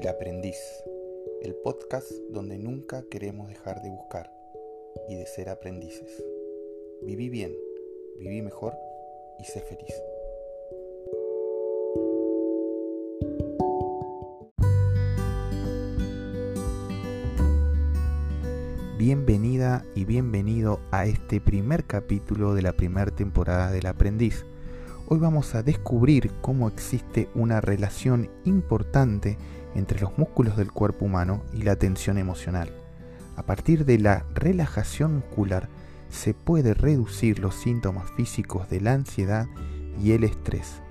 El aprendiz, el podcast donde nunca queremos dejar de buscar y de ser aprendices. Viví bien, viví mejor y sé feliz. Bienvenida y bienvenido a este primer capítulo de la primera temporada del aprendiz Hoy vamos a descubrir cómo existe una relación importante entre los músculos del cuerpo humano y la tensión emocional. A partir de la relajación muscular se puede reducir los síntomas físicos de la ansiedad y el estrés.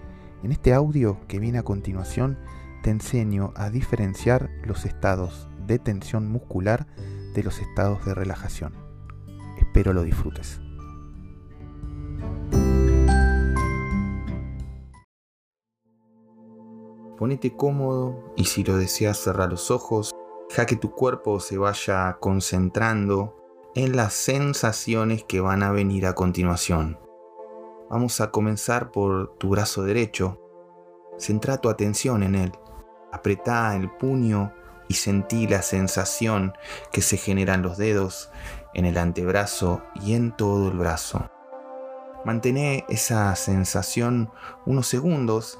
En este audio que viene a continuación te enseño a diferenciar los estados de tensión muscular de los estados de relajación. Espero lo disfrutes. Ponete cómodo y si lo deseas cerrar los ojos, deja que tu cuerpo se vaya concentrando en las sensaciones que van a venir a continuación. Vamos a comenzar por tu brazo derecho. Centra tu atención en él. Apretá el puño y sentí la sensación que se generan los dedos en el antebrazo y en todo el brazo. Mantén esa sensación unos segundos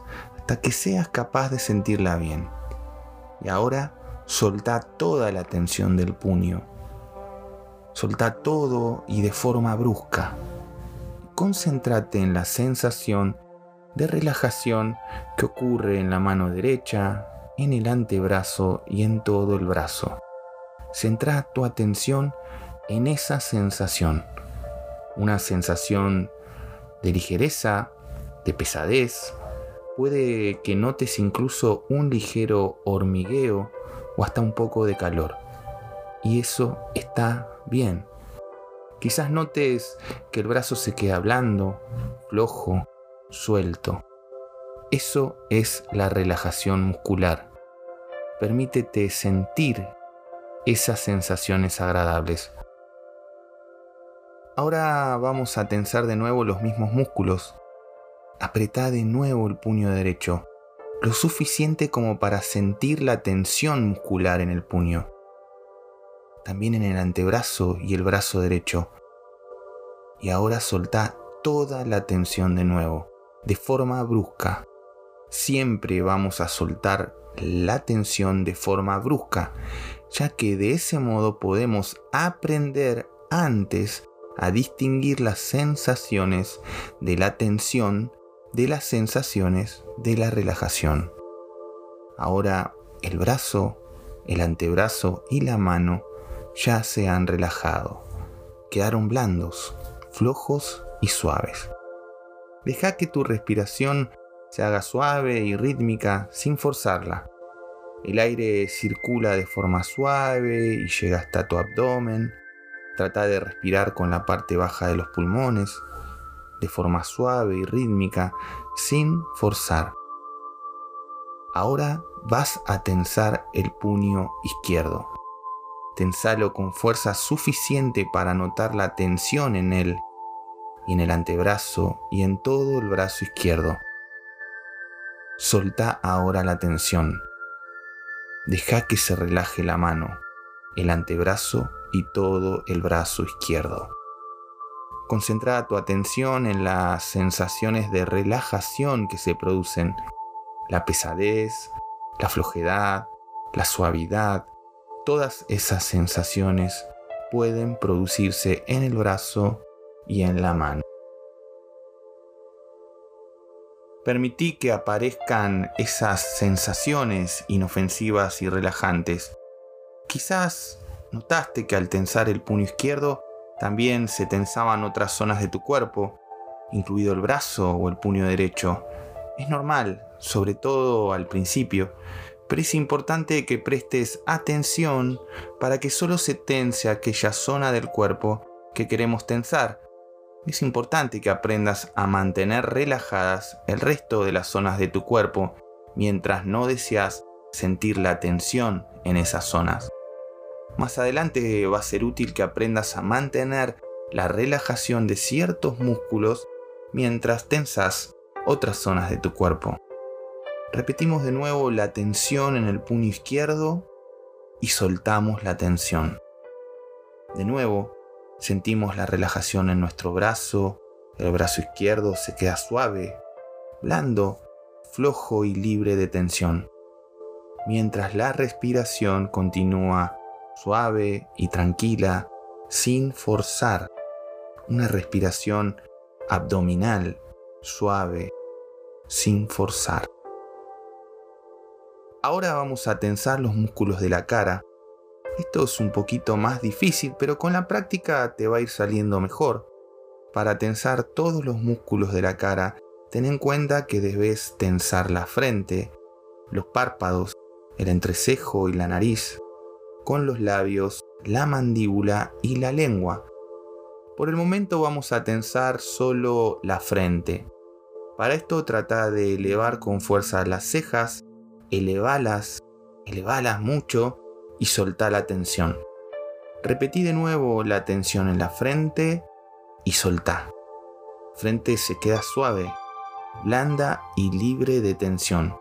que seas capaz de sentirla bien. Y ahora soltá toda la tensión del puño. Soltá todo y de forma brusca. Concéntrate en la sensación de relajación que ocurre en la mano derecha, en el antebrazo y en todo el brazo. Centra tu atención en esa sensación. Una sensación de ligereza, de pesadez, puede que notes incluso un ligero hormigueo o hasta un poco de calor. Y eso está bien. Quizás notes que el brazo se queda blando, flojo, suelto. Eso es la relajación muscular. Permítete sentir esas sensaciones agradables. Ahora vamos a tensar de nuevo los mismos músculos Apretá de nuevo el puño derecho, lo suficiente como para sentir la tensión muscular en el puño. También en el antebrazo y el brazo derecho. Y ahora soltá toda la tensión de nuevo, de forma brusca. Siempre vamos a soltar la tensión de forma brusca, ya que de ese modo podemos aprender antes a distinguir las sensaciones de la tensión de las sensaciones de la relajación. Ahora el brazo, el antebrazo y la mano ya se han relajado. Quedaron blandos, flojos y suaves. Deja que tu respiración se haga suave y rítmica sin forzarla. El aire circula de forma suave y llega hasta tu abdomen. Trata de respirar con la parte baja de los pulmones de forma suave y rítmica, sin forzar. Ahora vas a tensar el puño izquierdo. Tensalo con fuerza suficiente para notar la tensión en él en el antebrazo y en todo el brazo izquierdo. Solta ahora la tensión. Deja que se relaje la mano, el antebrazo y todo el brazo izquierdo. Concentra tu atención en las sensaciones de relajación que se producen, la pesadez, la flojedad, la suavidad, todas esas sensaciones pueden producirse en el brazo y en la mano. Permití que aparezcan esas sensaciones inofensivas y relajantes. Quizás notaste que al tensar el puño izquierdo también se tensaban otras zonas de tu cuerpo, incluido el brazo o el puño derecho. Es normal, sobre todo al principio, pero es importante que prestes atención para que solo se tense aquella zona del cuerpo que queremos tensar. Es importante que aprendas a mantener relajadas el resto de las zonas de tu cuerpo mientras no deseas sentir la tensión en esas zonas. Más adelante va a ser útil que aprendas a mantener la relajación de ciertos músculos mientras tensas otras zonas de tu cuerpo. Repetimos de nuevo la tensión en el puño izquierdo y soltamos la tensión. De nuevo, sentimos la relajación en nuestro brazo, el brazo izquierdo se queda suave, blando, flojo y libre de tensión, mientras la respiración continúa suave y tranquila, sin forzar. Una respiración abdominal, suave, sin forzar. Ahora vamos a tensar los músculos de la cara. Esto es un poquito más difícil, pero con la práctica te va a ir saliendo mejor. Para tensar todos los músculos de la cara, ten en cuenta que debes tensar la frente, los párpados, el entrecejo y la nariz, con los labios, la mandíbula y la lengua. Por el momento vamos a tensar solo la frente. Para esto trata de elevar con fuerza las cejas, elevalas, elevalas mucho y soltá la tensión. Repetí de nuevo la tensión en la frente y soltá. Frente se queda suave, blanda y libre de tensión.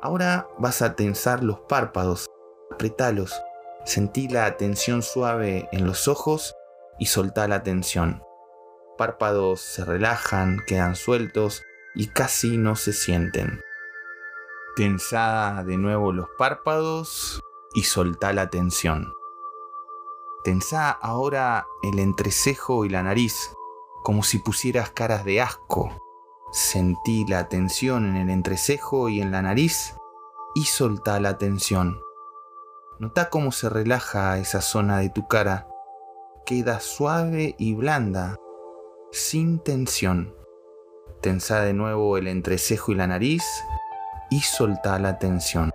Ahora vas a tensar los párpados, apretalos, sentí la tensión suave en los ojos y soltá la tensión. Párpados se relajan, quedan sueltos y casi no se sienten. Tensá de nuevo los párpados y soltá la tensión. Tensá ahora el entrecejo y la nariz, como si pusieras caras de asco. Sentí la tensión en el entrecejo y en la nariz y soltá la tensión. Nota cómo se relaja esa zona de tu cara. Queda suave y blanda, sin tensión. Tensá de nuevo el entrecejo y la nariz y soltá la tensión.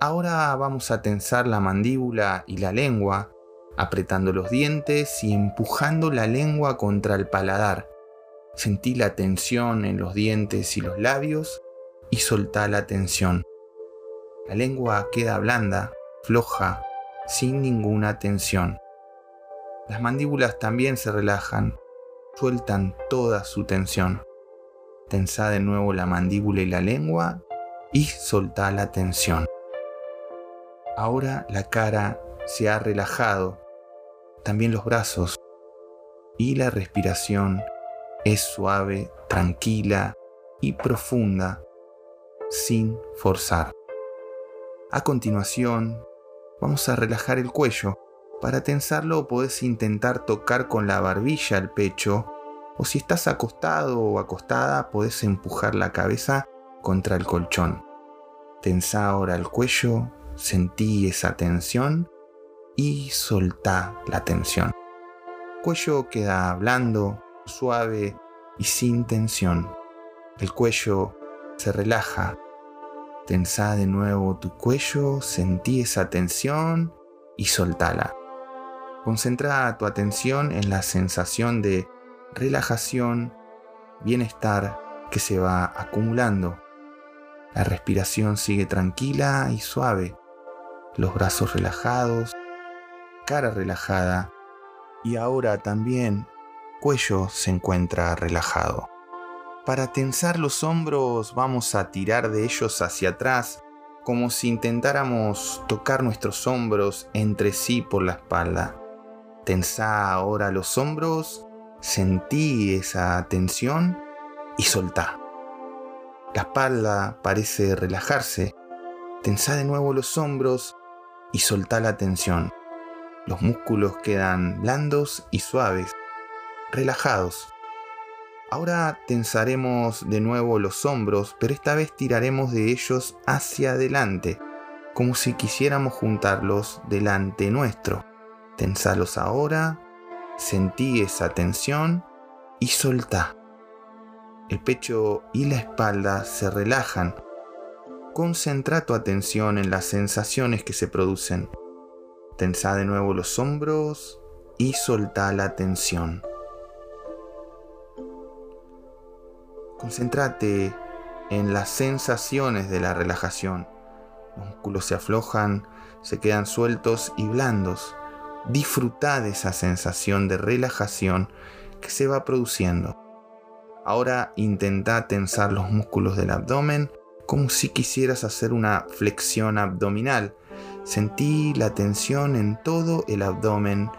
Ahora vamos a tensar la mandíbula y la lengua, apretando los dientes y empujando la lengua contra el paladar. Sentí la tensión en los dientes y los labios y soltá la tensión. La lengua queda blanda, floja, sin ninguna tensión. Las mandíbulas también se relajan, sueltan toda su tensión. Tensá de nuevo la mandíbula y la lengua y soltá la tensión. Ahora la cara se ha relajado, también los brazos y la respiración es suave, tranquila y profunda, sin forzar. A continuación, vamos a relajar el cuello. Para tensarlo podés intentar tocar con la barbilla el pecho o si estás acostado o acostada, podés empujar la cabeza contra el colchón. Tensa ahora el cuello, sentí esa tensión y soltá la tensión. El cuello queda blando, suave y sin tensión. El cuello se relaja. Tensa de nuevo tu cuello, sentí esa tensión y soltala. Concentra tu atención en la sensación de relajación, bienestar que se va acumulando. La respiración sigue tranquila y suave, los brazos relajados, cara relajada y ahora también cuello se encuentra relajado. Para tensar los hombros vamos a tirar de ellos hacia atrás como si intentáramos tocar nuestros hombros entre sí por la espalda. Tensa ahora los hombros Sentí esa tensión y soltá. La espalda parece relajarse. Tensá de nuevo los hombros y soltá la tensión. Los músculos quedan blandos y suaves, relajados. Ahora tensaremos de nuevo los hombros, pero esta vez tiraremos de ellos hacia adelante, como si quisiéramos juntarlos delante nuestro. Tensalos ahora Sentí esa tensión y soltá. El pecho y la espalda se relajan. Concentra tu atención en las sensaciones que se producen. Tensa de nuevo los hombros y soltá la tensión. Concéntrate en las sensaciones de la relajación. Los músculos se aflojan, se quedan sueltos y blandos disfruta de esa sensación de relajación que se va produciendo. Ahora intenta tensar los músculos del abdomen como si quisieras hacer una flexión abdominal. Sentí la tensión en todo el abdomen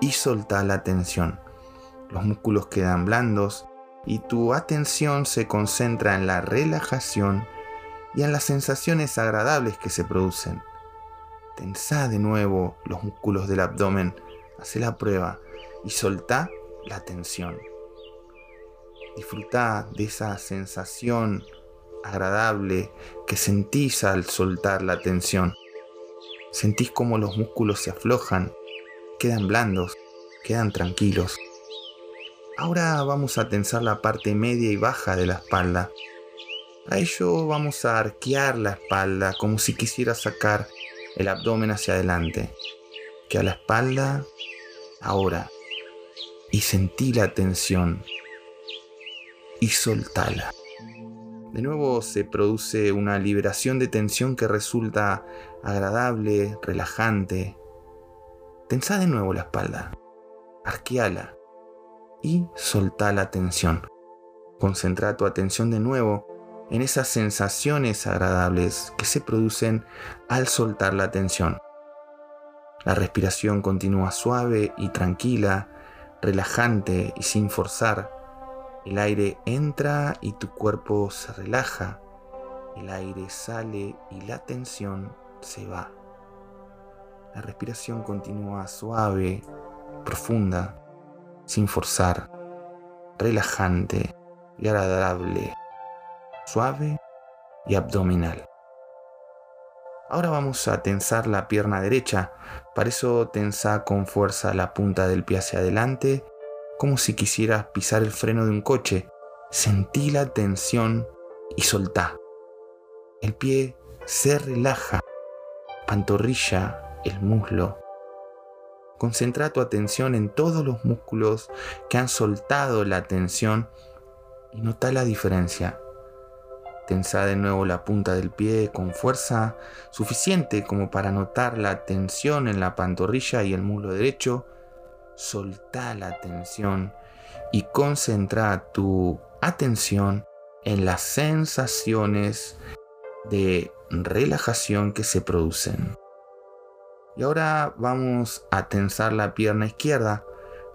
y soltá la tensión. Los músculos quedan blandos y tu atención se concentra en la relajación y en las sensaciones agradables que se producen. Tensá de nuevo los músculos del abdomen, hace la prueba y soltá la tensión. Disfruta de esa sensación agradable que sentís al soltar la tensión. Sentís como los músculos se aflojan, quedan blandos, quedan tranquilos. Ahora vamos a tensar la parte media y baja de la espalda. A ello vamos a arquear la espalda como si quisiera sacar el abdomen hacia adelante. Que a la espalda, ahora. Y sentí la tensión. Y soltala. De nuevo se produce una liberación de tensión que resulta agradable, relajante. Tensa de nuevo la espalda, arqueala y solta la tensión. Concentra tu atención de nuevo en esas sensaciones agradables que se producen al soltar la tensión. La respiración continúa suave y tranquila, relajante y sin forzar el aire entra y tu cuerpo se relaja. El aire sale y la tensión se va. La respiración continúa suave, profunda, sin forzar, relajante y agradable, suave y abdominal. Ahora vamos a tensar la pierna derecha. Para eso tensa con fuerza la punta del pie hacia adelante como si quisieras pisar el freno de un coche. Sentí la tensión y soltá. El pie se relaja, pantorrilla, el muslo. Concentra tu atención en todos los músculos que han soltado la tensión y nota la diferencia. Tensa de nuevo la punta del pie con fuerza suficiente como para notar la tensión en la pantorrilla y el muslo derecho solta la tensión y concentra tu atención en las sensaciones de relajación que se producen. Y ahora vamos a tensar la pierna izquierda.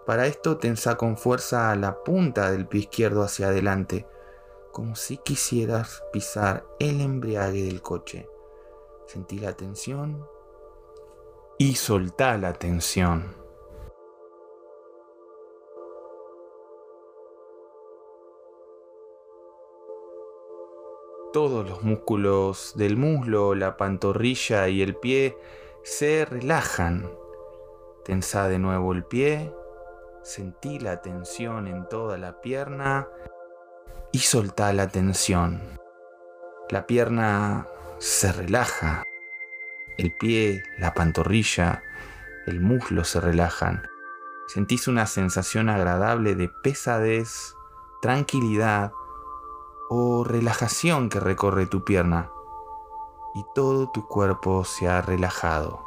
Para esto tensa con fuerza la punta del pie izquierdo hacia adelante, como si quisieras pisar el embriague del coche. Sentí la tensión y soltá la tensión. Todos los músculos del muslo, la pantorrilla y el pie se relajan. Tensa de nuevo el pie, sentí la tensión en toda la pierna y soltá la tensión. La pierna se relaja, el pie, la pantorrilla, el muslo se relajan. Sentís una sensación agradable de pesadez, tranquilidad o relajación que recorre tu pierna y todo tu cuerpo se ha relajado.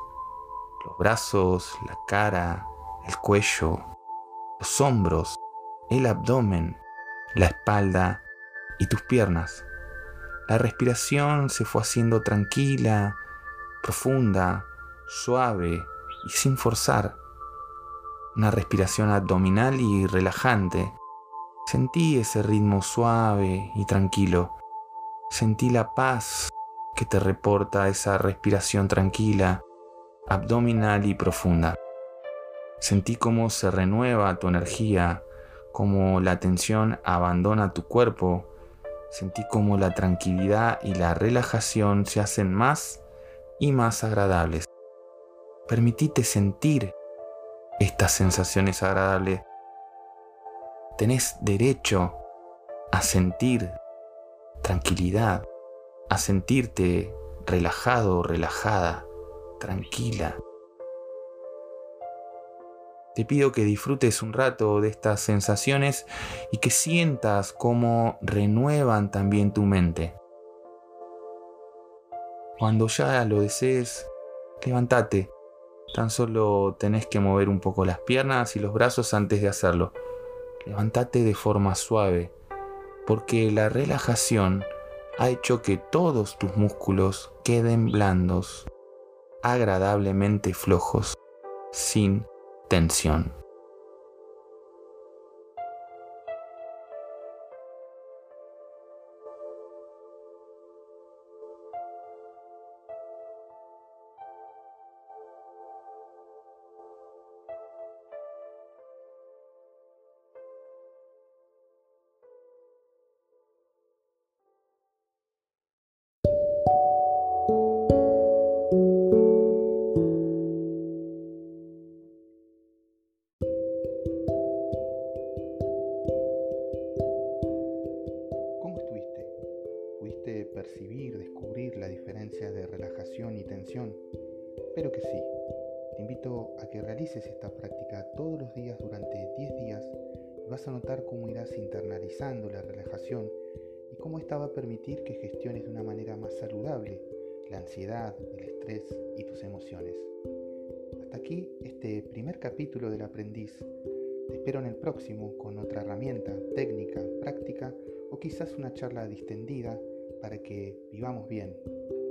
Los brazos, la cara, el cuello, los hombros, el abdomen, la espalda y tus piernas. La respiración se fue haciendo tranquila, profunda, suave y sin forzar. Una respiración abdominal y relajante Sentí ese ritmo suave y tranquilo. Sentí la paz que te reporta esa respiración tranquila, abdominal y profunda. Sentí cómo se renueva tu energía, cómo la tensión abandona tu cuerpo. Sentí cómo la tranquilidad y la relajación se hacen más y más agradables. Permitite sentir estas sensaciones agradables tenés derecho a sentir tranquilidad, a sentirte relajado, relajada, tranquila. Te pido que disfrutes un rato de estas sensaciones y que sientas cómo renuevan también tu mente. Cuando ya lo desees, levántate. Tan solo tenés que mover un poco las piernas y los brazos antes de hacerlo. Levántate de forma suave, porque la relajación ha hecho que todos tus músculos queden blandos, agradablemente flojos, sin tensión. Vas a notar cómo irás internalizando la relajación y cómo esta va a permitir que gestiones de una manera más saludable la ansiedad, el estrés y tus emociones. Hasta aquí este primer capítulo del aprendiz. Te espero en el próximo con otra herramienta, técnica, práctica o quizás una charla distendida para que vivamos bien,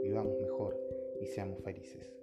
vivamos mejor y seamos felices.